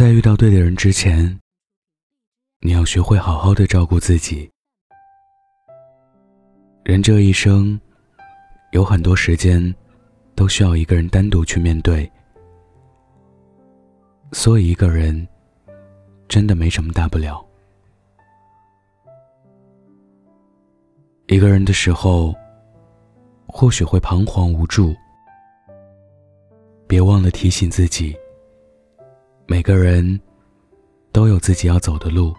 在遇到对的人之前，你要学会好好的照顾自己。人这一生，有很多时间，都需要一个人单独去面对，所以一个人，真的没什么大不了。一个人的时候，或许会彷徨无助，别忘了提醒自己。每个人都有自己要走的路，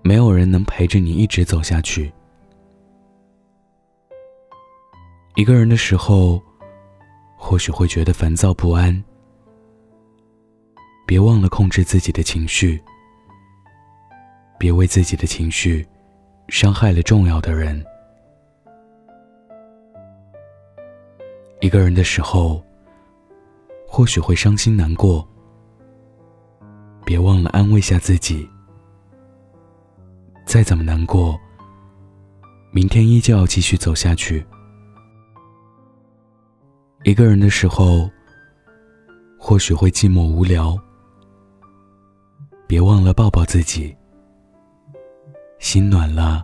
没有人能陪着你一直走下去。一个人的时候，或许会觉得烦躁不安，别忘了控制自己的情绪，别为自己的情绪伤害了重要的人。一个人的时候，或许会伤心难过。别忘了安慰下自己，再怎么难过，明天依旧要继续走下去。一个人的时候，或许会寂寞无聊，别忘了抱抱自己，心暖了，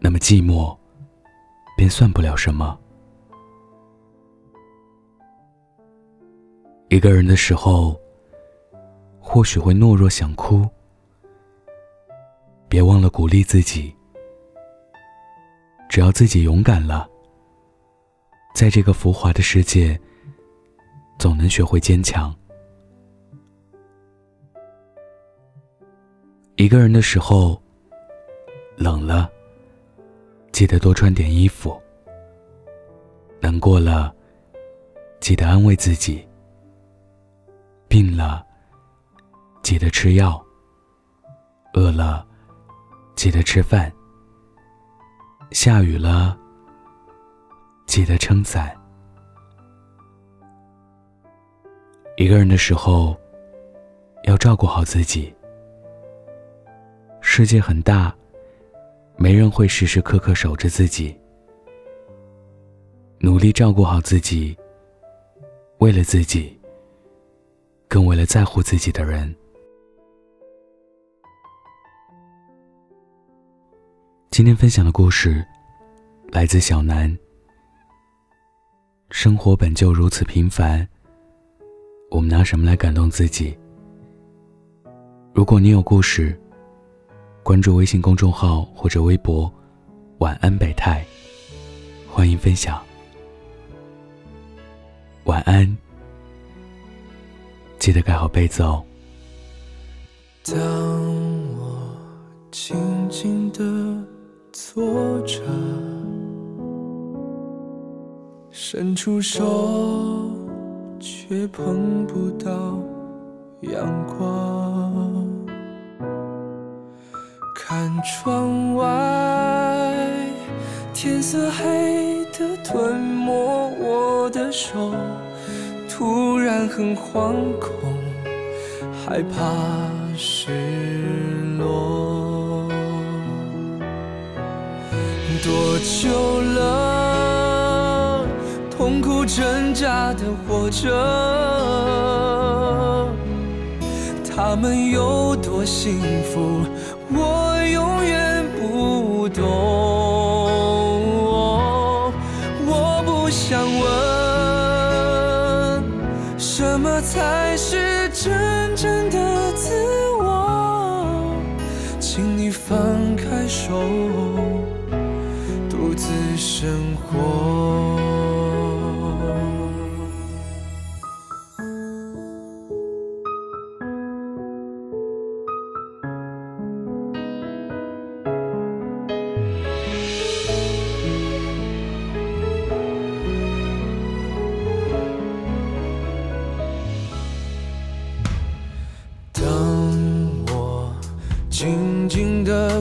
那么寂寞便算不了什么。一个人的时候。或许会懦弱想哭，别忘了鼓励自己。只要自己勇敢了，在这个浮华的世界，总能学会坚强。一个人的时候，冷了，记得多穿点衣服；难过了，记得安慰自己；病了。记得吃药。饿了，记得吃饭。下雨了，记得撑伞。一个人的时候，要照顾好自己。世界很大，没人会时时刻刻守着自己。努力照顾好自己，为了自己，更为了在乎自己的人。今天分享的故事来自小南。生活本就如此平凡，我们拿什么来感动自己？如果你有故事，关注微信公众号或者微博“晚安北泰”，欢迎分享。晚安，记得盖好被子哦。当我静静的。坐着，伸出手却碰不到阳光。看窗外，天色黑的吞没我的手，突然很惶恐，害怕失落。多久了？痛苦挣扎的活着，他们有多幸福，我永远不懂。我不想问，什么才是真正的自我？请你放开手。独自生活。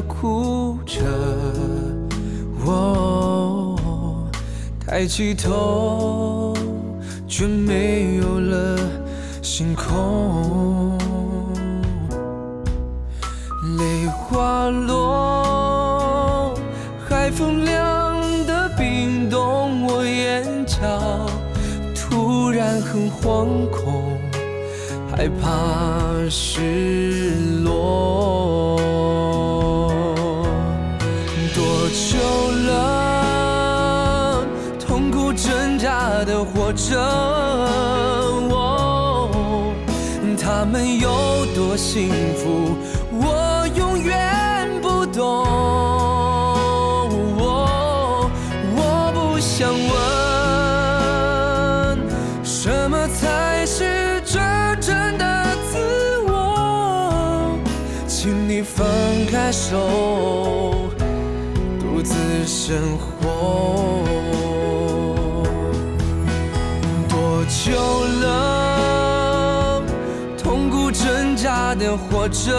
哭着，我。抬起头，却没有了星空。泪滑落，海风凉的冰冻我眼角，突然很惶恐，害怕失落。他们有多幸福，我永远不懂。哦我不想问，什么才是真正的自我？请你放开手，独自生活。多久的活着，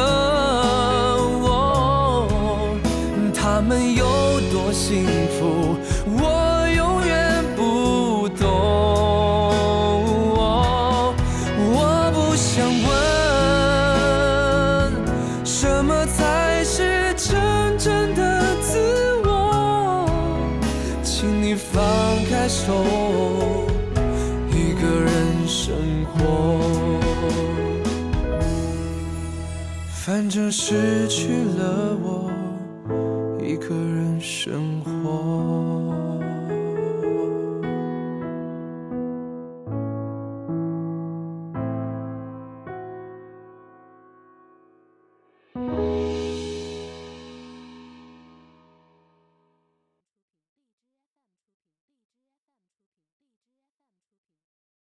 他们有多幸福，我永远不懂。我不想问，什么才是真正的自我？请你放开手，一个人生活。反正失去了我，一个人生活。